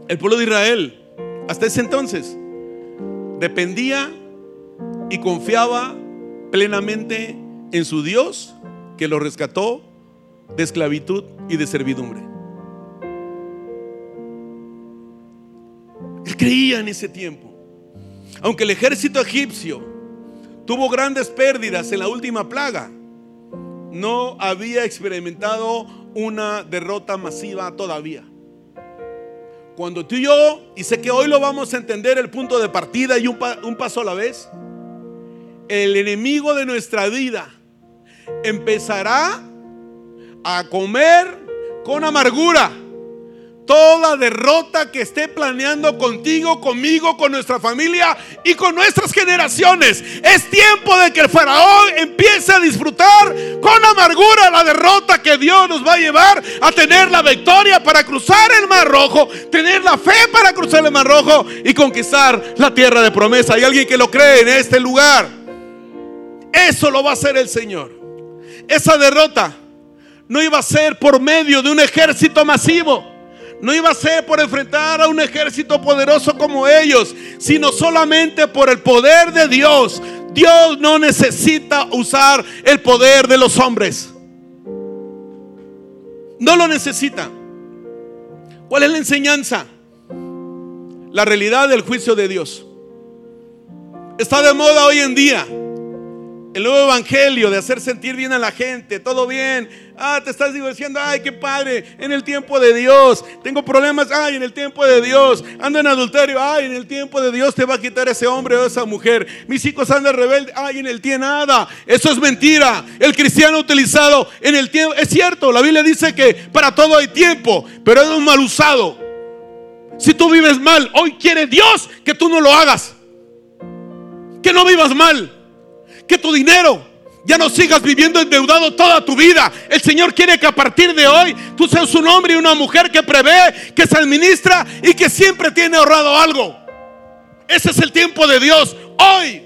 El pueblo de Israel, hasta ese entonces, dependía y confiaba plenamente en su Dios que lo rescató de esclavitud y de servidumbre. Él creía en ese tiempo. Aunque el ejército egipcio tuvo grandes pérdidas en la última plaga, no había experimentado una derrota masiva todavía. Cuando tú y yo, y sé que hoy lo vamos a entender el punto de partida y un, un paso a la vez, el enemigo de nuestra vida empezará a comer con amargura toda derrota que esté planeando contigo, conmigo, con nuestra familia y con nuestras generaciones. Es tiempo de que el faraón empiece a disfrutar con amargura la derrota que Dios nos va a llevar a tener la victoria para cruzar el mar rojo, tener la fe para cruzar el mar rojo y conquistar la tierra de promesa. Hay alguien que lo cree en este lugar. Eso lo va a hacer el Señor. Esa derrota no iba a ser por medio de un ejército masivo. No iba a ser por enfrentar a un ejército poderoso como ellos, sino solamente por el poder de Dios. Dios no necesita usar el poder de los hombres. No lo necesita. ¿Cuál es la enseñanza? La realidad del juicio de Dios. Está de moda hoy en día el nuevo evangelio de hacer sentir bien a la gente, todo bien. Ah, te estás diciendo, ay, qué padre, en el tiempo de Dios. Tengo problemas, ay, en el tiempo de Dios. Ando en adulterio, ay, en el tiempo de Dios te va a quitar ese hombre o esa mujer. Mis hijos andan rebeldes, ay, en el tiempo nada. Eso es mentira. El cristiano utilizado en el tiempo, es cierto, la Biblia dice que para todo hay tiempo, pero es un mal usado. Si tú vives mal, hoy quiere Dios que tú no lo hagas. Que no vivas mal que tu dinero ya no sigas viviendo endeudado toda tu vida. El Señor quiere que a partir de hoy tú seas un hombre y una mujer que prevé, que se administra y que siempre tiene ahorrado algo. Ese es el tiempo de Dios. Hoy.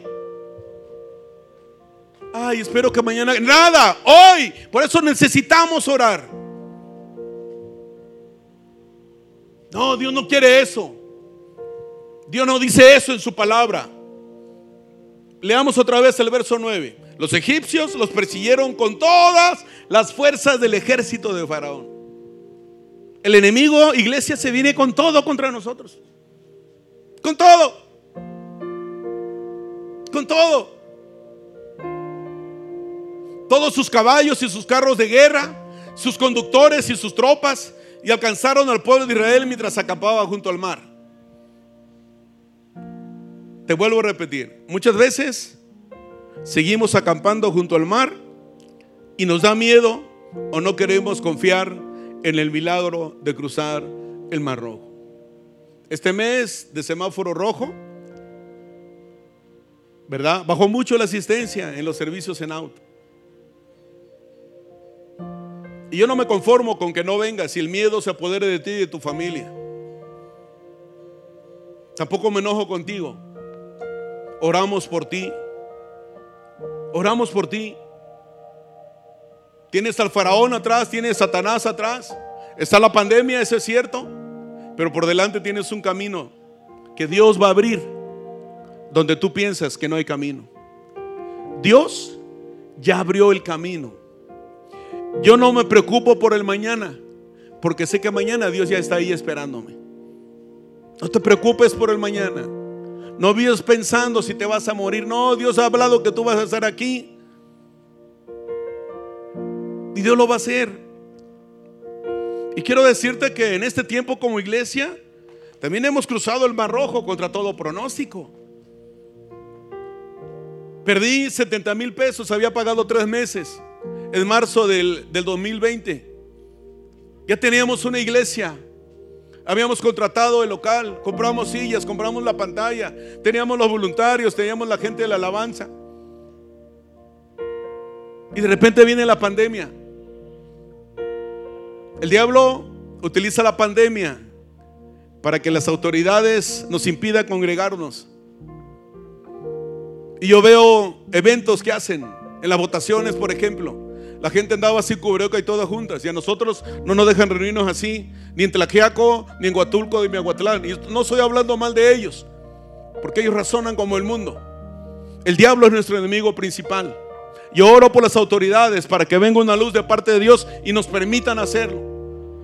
Ay, espero que mañana... Nada, hoy. Por eso necesitamos orar. No, Dios no quiere eso. Dios no dice eso en su palabra. Leamos otra vez el verso 9. Los egipcios los persiguieron con todas las fuerzas del ejército de Faraón. El enemigo, iglesia, se viene con todo contra nosotros. Con todo. Con todo. Todos sus caballos y sus carros de guerra, sus conductores y sus tropas, y alcanzaron al pueblo de Israel mientras acampaba junto al mar. Te vuelvo a repetir, muchas veces seguimos acampando junto al mar y nos da miedo o no queremos confiar en el milagro de cruzar el mar rojo. Este mes de semáforo rojo, ¿verdad? Bajó mucho la asistencia en los servicios en auto. Y yo no me conformo con que no vengas si el miedo se apodere de ti y de tu familia. Tampoco me enojo contigo Oramos por ti. Oramos por ti. Tienes al faraón atrás, tienes Satanás atrás. Está la pandemia, eso es cierto. Pero por delante tienes un camino que Dios va a abrir donde tú piensas que no hay camino. Dios ya abrió el camino. Yo no me preocupo por el mañana, porque sé que mañana Dios ya está ahí esperándome. No te preocupes por el mañana. No vives pensando si te vas a morir. No, Dios ha hablado que tú vas a estar aquí. Y Dios lo va a hacer. Y quiero decirte que en este tiempo como iglesia también hemos cruzado el mar rojo contra todo pronóstico. Perdí 70 mil pesos, había pagado tres meses en marzo del, del 2020. Ya teníamos una iglesia Habíamos contratado el local, compramos sillas, compramos la pantalla, teníamos los voluntarios, teníamos la gente de la alabanza. Y de repente viene la pandemia. El diablo utiliza la pandemia para que las autoridades nos impidan congregarnos. Y yo veo eventos que hacen en las votaciones, por ejemplo. La gente andaba así cubreoca y todas juntas. Y a nosotros no nos dejan reunirnos así, ni en Tlaquiaco, ni en Huatulco, ni en Miahuatlán. Y no estoy hablando mal de ellos, porque ellos razonan como el mundo. El diablo es nuestro enemigo principal. Yo oro por las autoridades para que venga una luz de parte de Dios y nos permitan hacerlo.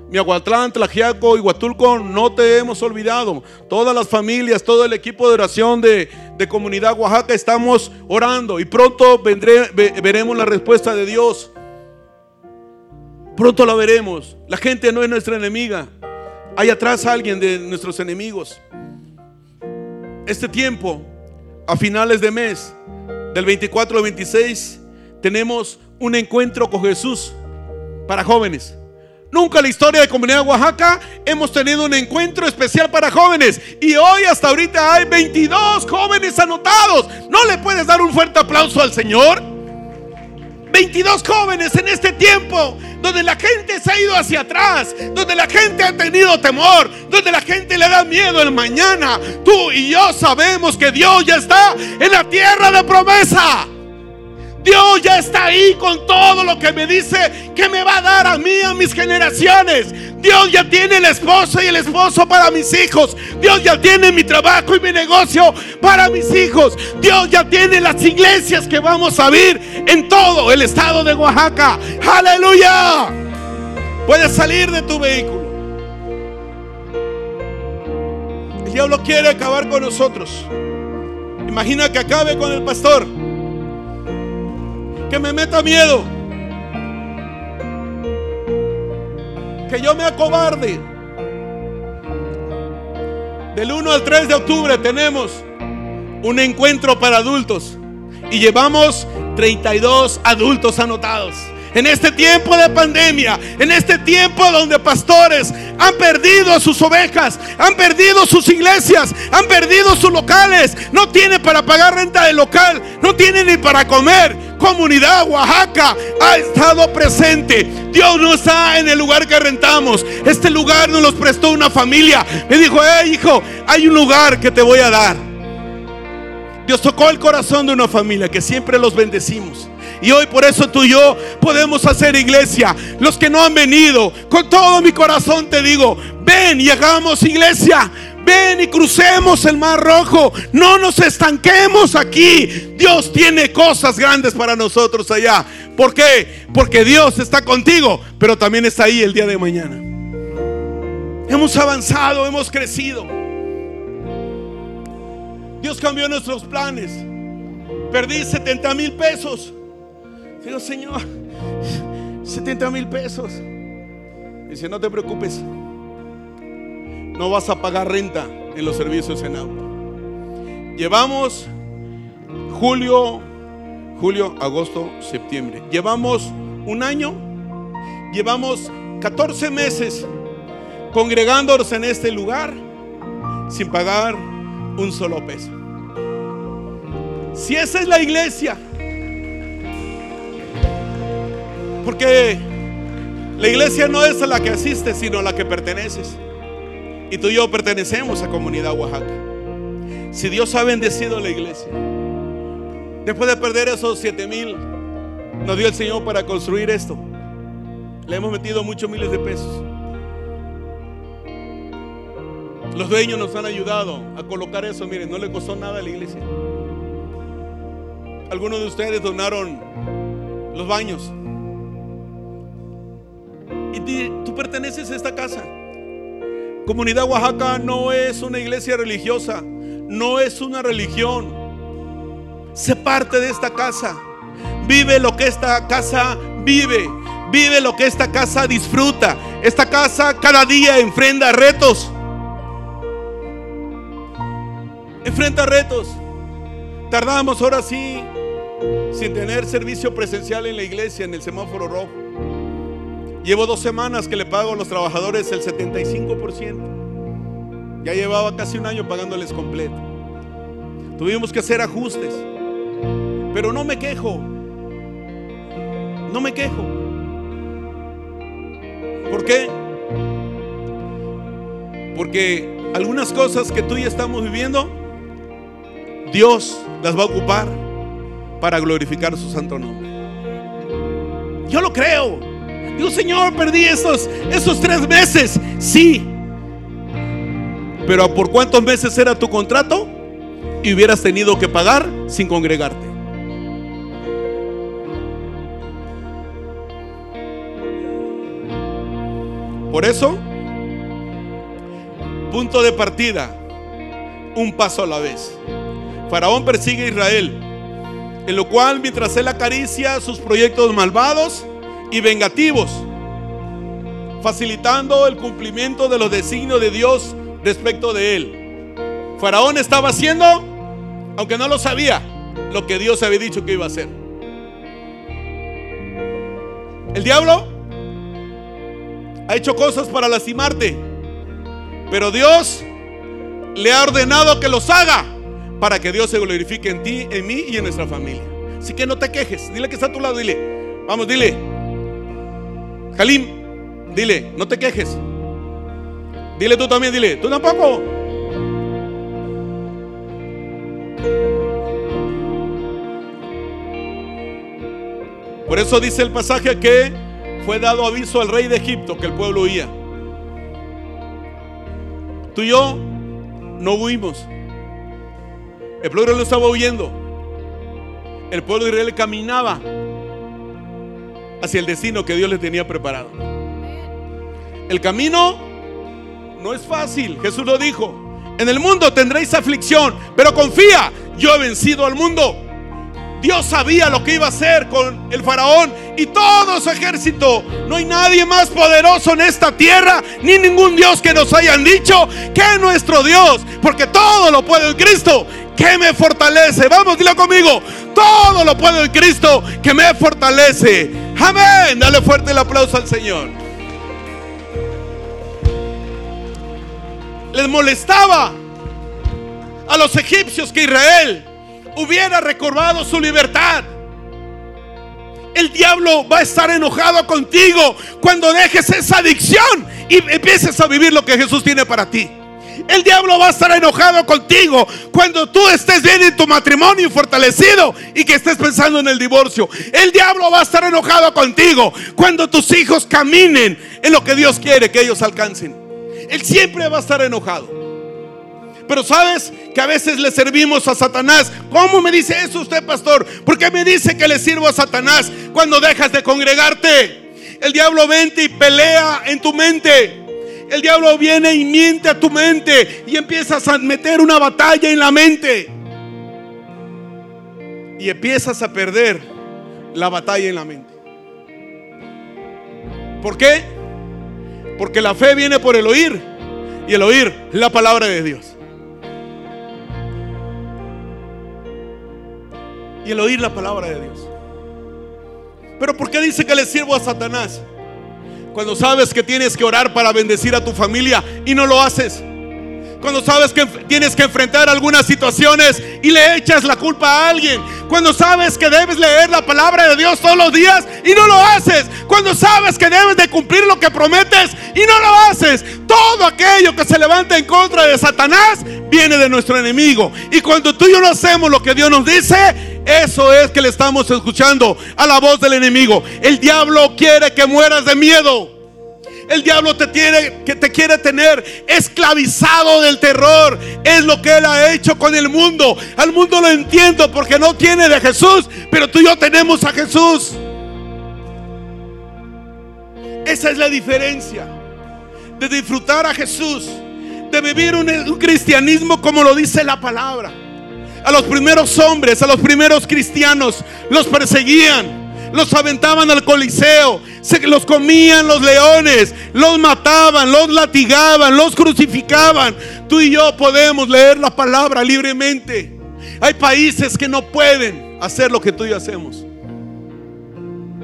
Miahuatlán, Tlajiaco y Huatulco, no te hemos olvidado. Todas las familias, todo el equipo de oración de, de Comunidad Oaxaca estamos orando y pronto vendré, veremos la respuesta de Dios. Pronto la veremos. La gente no es nuestra enemiga. Hay atrás alguien de nuestros enemigos. Este tiempo, a finales de mes, del 24 al 26, tenemos un encuentro con Jesús para jóvenes. Nunca en la historia de Comunidad Oaxaca hemos tenido un encuentro especial para jóvenes. Y hoy hasta ahorita hay 22 jóvenes anotados. ¿No le puedes dar un fuerte aplauso al Señor? 22 jóvenes en este tiempo donde la gente se ha ido hacia atrás, donde la gente ha tenido temor, donde la gente le da miedo el mañana. Tú y yo sabemos que Dios ya está en la tierra de promesa. Dios ya está ahí con todo lo que me dice que me va a dar a mí, a mis generaciones. Dios ya tiene el esposo y el esposo para mis hijos. Dios ya tiene mi trabajo y mi negocio para mis hijos. Dios ya tiene las iglesias que vamos a abrir en todo el estado de Oaxaca. Aleluya. Puedes salir de tu vehículo. El diablo quiere acabar con nosotros. Imagina que acabe con el pastor que me meta miedo, que yo me acobarde. Del 1 al 3 de octubre tenemos un encuentro para adultos y llevamos 32 adultos anotados. En este tiempo de pandemia, en este tiempo donde pastores han perdido sus ovejas, han perdido sus iglesias, han perdido sus locales, no tienen para pagar renta de local, no tienen ni para comer. Comunidad Oaxaca ha estado presente. Dios no está en el lugar que rentamos. Este lugar nos los prestó una familia. Me dijo, hey hijo, hay un lugar que te voy a dar. Dios tocó el corazón de una familia que siempre los bendecimos. Y hoy por eso tú y yo podemos hacer iglesia. Los que no han venido, con todo mi corazón te digo, ven y hagamos iglesia. Ven y crucemos el mar rojo. No nos estanquemos aquí. Dios tiene cosas grandes para nosotros allá. ¿Por qué? Porque Dios está contigo, pero también está ahí el día de mañana. Hemos avanzado, hemos crecido. Dios cambió nuestros planes. Perdí 70 mil pesos. Digo, Señor, 70 mil pesos. Dice, no te preocupes. No vas a pagar renta en los servicios en auto. Llevamos julio, julio, agosto, septiembre. Llevamos un año. Llevamos 14 meses congregándonos en este lugar sin pagar un solo peso. Si esa es la iglesia, porque la iglesia no es a la que asistes, sino a la que perteneces. Y tú y yo pertenecemos a Comunidad Oaxaca. Si Dios ha bendecido a la iglesia, después de perder esos siete mil, nos dio el Señor para construir esto. Le hemos metido muchos miles de pesos. Los dueños nos han ayudado a colocar eso. Miren, no le costó nada a la iglesia. Algunos de ustedes donaron los baños. Y tú perteneces a esta casa. Comunidad Oaxaca no es una iglesia religiosa, no es una religión. Se parte de esta casa. Vive lo que esta casa vive. Vive lo que esta casa disfruta. Esta casa cada día enfrenta retos. Enfrenta retos. Tardamos ahora sí sin tener servicio presencial en la iglesia, en el semáforo rojo. Llevo dos semanas que le pago a los trabajadores el 75%. Ya llevaba casi un año pagándoles completo. Tuvimos que hacer ajustes. Pero no me quejo. No me quejo. ¿Por qué? Porque algunas cosas que tú y estamos viviendo, Dios las va a ocupar para glorificar su santo nombre. Yo lo creo. Digo, Señor, perdí esos, esos tres meses. Sí. Pero ¿por cuántos meses era tu contrato? Y hubieras tenido que pagar sin congregarte. Por eso, punto de partida, un paso a la vez. Faraón persigue a Israel, en lo cual mientras él acaricia sus proyectos malvados, y vengativos, facilitando el cumplimiento de los designios de Dios respecto de él. Faraón estaba haciendo, aunque no lo sabía, lo que Dios había dicho que iba a hacer. El diablo ha hecho cosas para lastimarte. Pero Dios le ha ordenado que los haga para que Dios se glorifique en ti, en mí y en nuestra familia. Así que no te quejes. Dile que está a tu lado. Dile, vamos, dile. Jalim, dile, no te quejes. Dile tú también, dile, tú tampoco. Por eso dice el pasaje que fue dado aviso al rey de Egipto que el pueblo huía. Tú y yo no huimos. El pueblo no estaba huyendo. El pueblo de Israel caminaba hacia el destino que Dios le tenía preparado. El camino no es fácil. Jesús lo dijo. En el mundo tendréis aflicción, pero confía, yo he vencido al mundo. Dios sabía lo que iba a hacer con el faraón y todo su ejército. No hay nadie más poderoso en esta tierra, ni ningún Dios que nos hayan dicho que nuestro Dios, porque todo lo puede en Cristo, que me fortalece. Vamos, dilo conmigo. Todo lo puedo en Cristo, que me fortalece. Amén. Dale fuerte el aplauso al Señor. Les molestaba a los egipcios que Israel hubiera recobrado su libertad. El diablo va a estar enojado contigo cuando dejes esa adicción y empieces a vivir lo que Jesús tiene para ti. El diablo va a estar enojado contigo cuando tú estés bien en tu matrimonio fortalecido y que estés pensando en el divorcio. El diablo va a estar enojado contigo cuando tus hijos caminen en lo que Dios quiere que ellos alcancen. Él siempre va a estar enojado. Pero sabes que a veces le servimos a Satanás. ¿Cómo me dice eso usted, pastor? ¿Por qué me dice que le sirvo a Satanás cuando dejas de congregarte? El diablo vente y pelea en tu mente. El diablo viene y miente a tu mente y empiezas a meter una batalla en la mente. Y empiezas a perder la batalla en la mente. ¿Por qué? Porque la fe viene por el oír y el oír la palabra de Dios. y el oír la palabra de Dios. Pero ¿por qué dice que le sirvo a Satanás? Cuando sabes que tienes que orar para bendecir a tu familia y no lo haces. Cuando sabes que tienes que enfrentar algunas situaciones y le echas la culpa a alguien. Cuando sabes que debes leer la palabra de Dios todos los días y no lo haces. Cuando sabes que debes de cumplir lo que prometes y no lo haces. Todo aquello que se levanta en contra de Satanás viene de nuestro enemigo. Y cuando tú y yo no hacemos lo que Dios nos dice, eso es que le estamos escuchando a la voz del enemigo. El diablo quiere que mueras de miedo. El diablo te tiene que te quiere tener esclavizado del terror. Es lo que él ha hecho con el mundo. Al mundo lo entiendo porque no tiene de Jesús, pero tú y yo tenemos a Jesús. Esa es la diferencia de disfrutar a Jesús, de vivir un, un cristianismo como lo dice la palabra. A los primeros hombres, a los primeros cristianos, los perseguían los aventaban al coliseo, se los comían los leones, los mataban, los latigaban, los crucificaban. Tú y yo podemos leer la palabra libremente. Hay países que no pueden hacer lo que tú y yo hacemos.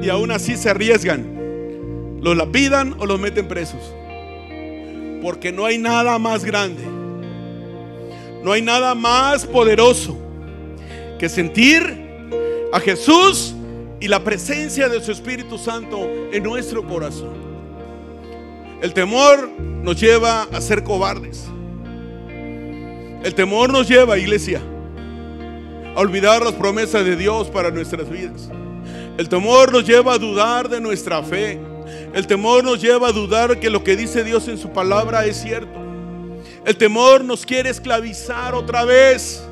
Y aún así se arriesgan. Los lapidan o los meten presos. Porque no hay nada más grande. No hay nada más poderoso que sentir a Jesús y la presencia de su Espíritu Santo en nuestro corazón. El temor nos lleva a ser cobardes. El temor nos lleva, iglesia, a olvidar las promesas de Dios para nuestras vidas. El temor nos lleva a dudar de nuestra fe. El temor nos lleva a dudar que lo que dice Dios en su palabra es cierto. El temor nos quiere esclavizar otra vez.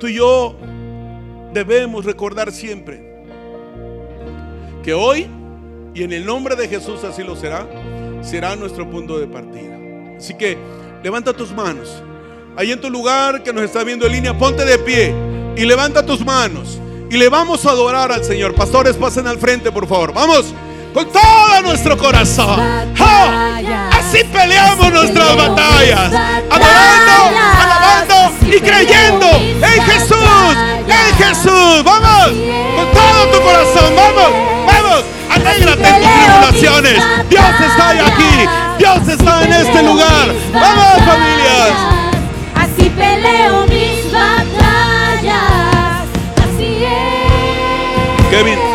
Tú y yo debemos recordar siempre que hoy, y en el nombre de Jesús así lo será, será nuestro punto de partida. Así que levanta tus manos. Ahí en tu lugar que nos está viendo en línea, ponte de pie y levanta tus manos. Y le vamos a adorar al Señor. Pastores, pasen al frente, por favor. Vamos con todo nuestro corazón. Así peleamos nuestras batallas. Adorando, alabando y creyendo en Jesús. En Jesús. Vamos. Con todo tu corazón. Vamos. Vamos. Alégrate en tu tribulación. bendiciones. Dios está aquí. Dios está en este lugar. Vamos familias. Así peleo mis batallas. Así es. Kevin.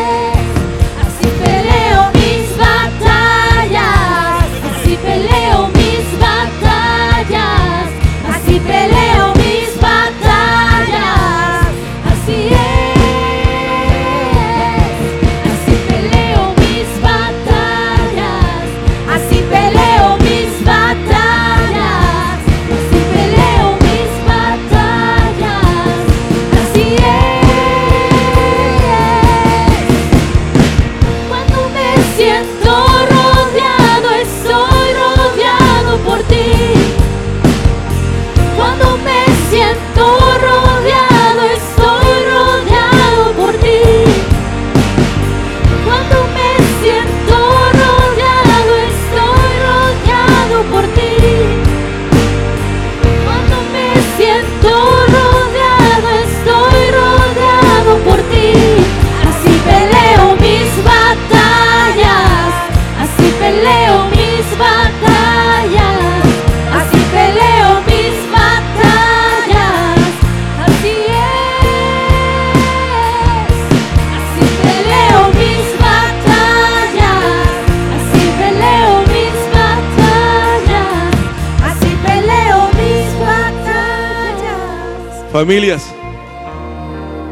Familias.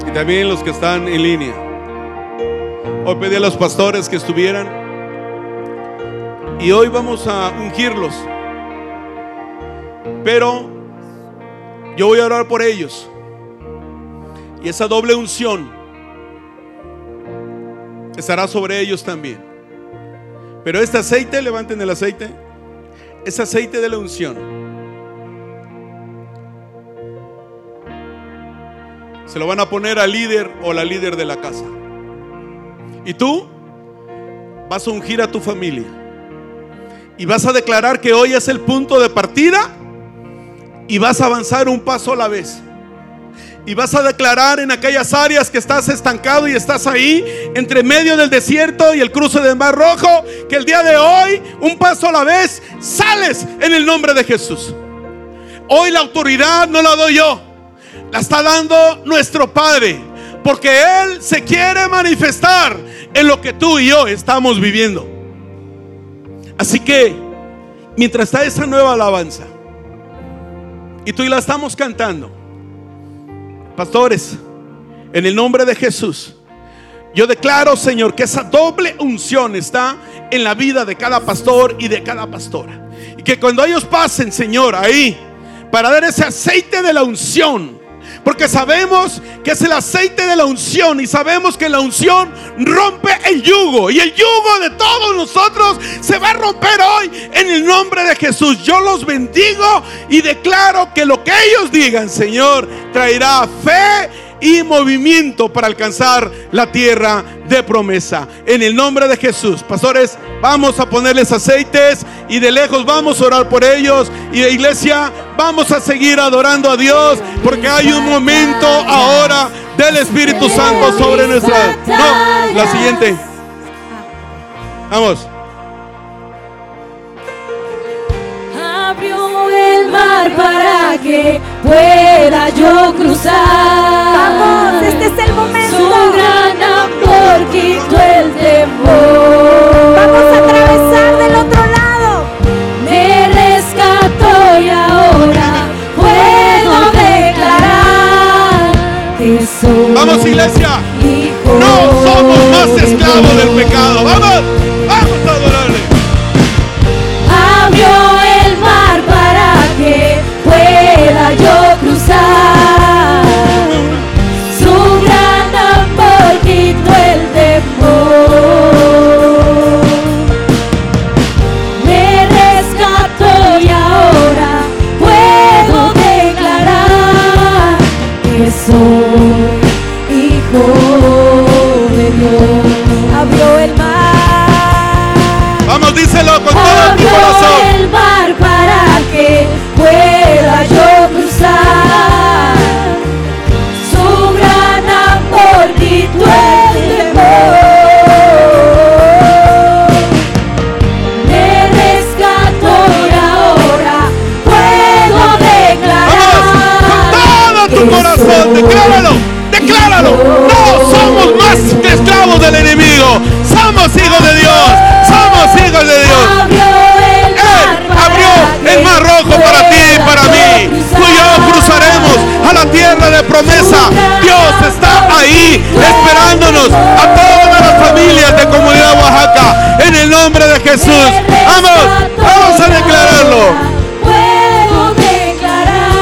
Y también los que están en línea. Hoy pedí a los pastores que estuvieran. Y hoy vamos a ungirlos. Pero yo voy a orar por ellos. Y esa doble unción estará sobre ellos también. Pero este aceite, levanten el aceite. Es aceite de la unción. Se lo van a poner al líder o la líder de la casa. Y tú vas a ungir a tu familia. Y vas a declarar que hoy es el punto de partida. Y vas a avanzar un paso a la vez. Y vas a declarar en aquellas áreas que estás estancado y estás ahí, entre medio del desierto y el cruce del Mar Rojo, que el día de hoy, un paso a la vez, sales en el nombre de Jesús. Hoy la autoridad no la doy yo, la está dando nuestro Padre, porque Él se quiere manifestar en lo que tú y yo estamos viviendo. Así que, mientras está esa nueva alabanza, y tú y la estamos cantando, pastores, en el nombre de Jesús, yo declaro, Señor, que esa doble unción está en la vida de cada pastor y de cada pastora. Y que cuando ellos pasen, Señor, ahí, para dar ese aceite de la unción, porque sabemos que es el aceite de la unción y sabemos que la unción rompe el yugo. Y el yugo de todos nosotros se va a romper hoy en el nombre de Jesús. Yo los bendigo y declaro que lo que ellos digan, Señor, traerá fe y movimiento para alcanzar la tierra de promesa. En el nombre de Jesús, pastores, vamos a ponerles aceites y de lejos vamos a orar por ellos. Y de iglesia, vamos a seguir adorando a Dios porque hay un momento ahora del Espíritu Santo sobre nuestra. No, la siguiente. Vamos. El mar para que pueda yo cruzar. Vamos, este es el momento. Su gran amor quitó el temor. Vamos a atravesar del otro lado. Me rescató y ahora puedo declarar que soy Vamos, iglesia. hijo No somos más esclavos del pecado. Vamos a la tierra de promesa. Dios está ahí esperándonos a todas las familias de comunidad Oaxaca. En el nombre de Jesús. Vamos, vamos a declararlo. Puedo declarar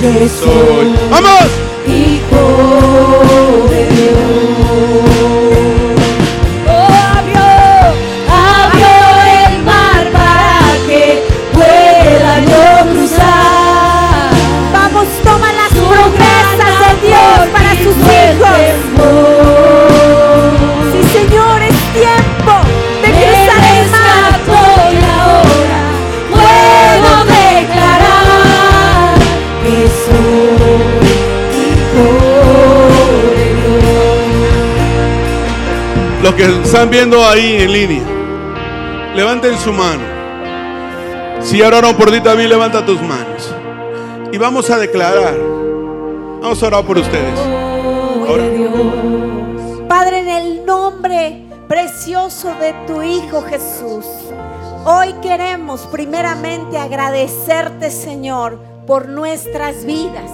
que soy Vamos. hijo de Dios. Los que están viendo ahí en línea, levanten su mano. Si oraron por ti, también levanta tus manos. Y vamos a declarar. Vamos a orar por ustedes. Padre, en el nombre precioso de tu Hijo Jesús, hoy queremos primeramente agradecerte, Señor, por nuestras vidas.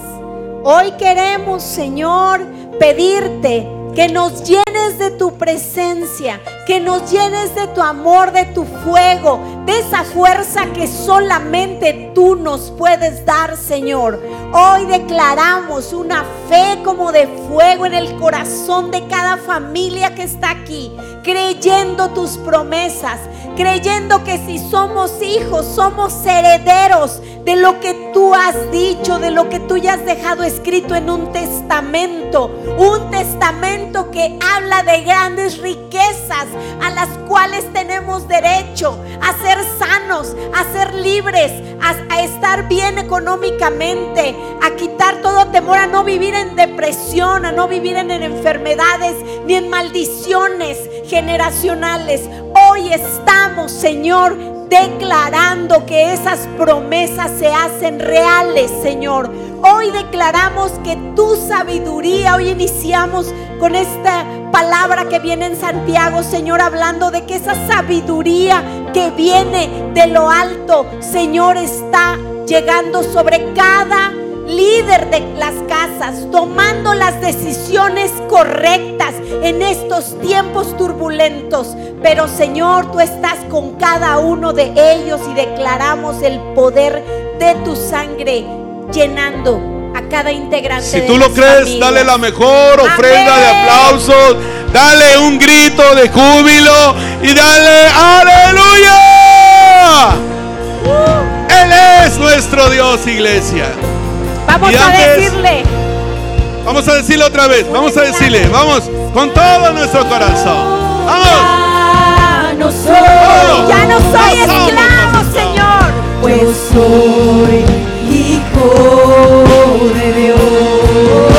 Hoy queremos, Señor, pedirte que nos llenes de tu presencia, que nos llenes de tu amor, de tu fuego, de esa fuerza que solamente tú nos puedes dar, Señor. Hoy declaramos una fe como de fuego en el corazón de cada familia que está aquí, creyendo tus promesas, creyendo que si somos hijos, somos herederos de lo que tú has dicho, de lo que tú ya has dejado escrito en un testamento, un testamento que habla de grandes riquezas a las cuales tenemos derecho a ser sanos, a ser libres, a, estar bien económicamente, a quitar todo temor, a no vivir en depresión, a no vivir en enfermedades ni en maldiciones generacionales. Hoy estamos, Señor, declarando que esas promesas se hacen reales, Señor. Hoy declaramos que tu sabiduría, hoy iniciamos con esta palabra que viene en Santiago, Señor, hablando de que esa sabiduría que viene de lo alto, Señor, está llegando sobre cada líder de las casas, tomando las decisiones correctas en estos tiempos turbulentos. Pero Señor, tú estás con cada uno de ellos y declaramos el poder de tu sangre llenando a cada integrante. Si de tú lo crees, familias. dale la mejor ofrenda de aplausos. Dale un grito de júbilo y dale aleluya. Él es nuestro Dios, iglesia. Vamos a decirle. Vamos a decirle otra vez, vamos a decirle, vamos con todo nuestro corazón. Vamos. Ya no soy, Todo. Ya no soy No somos esclavo. Señor. pues soy hijo de Dios.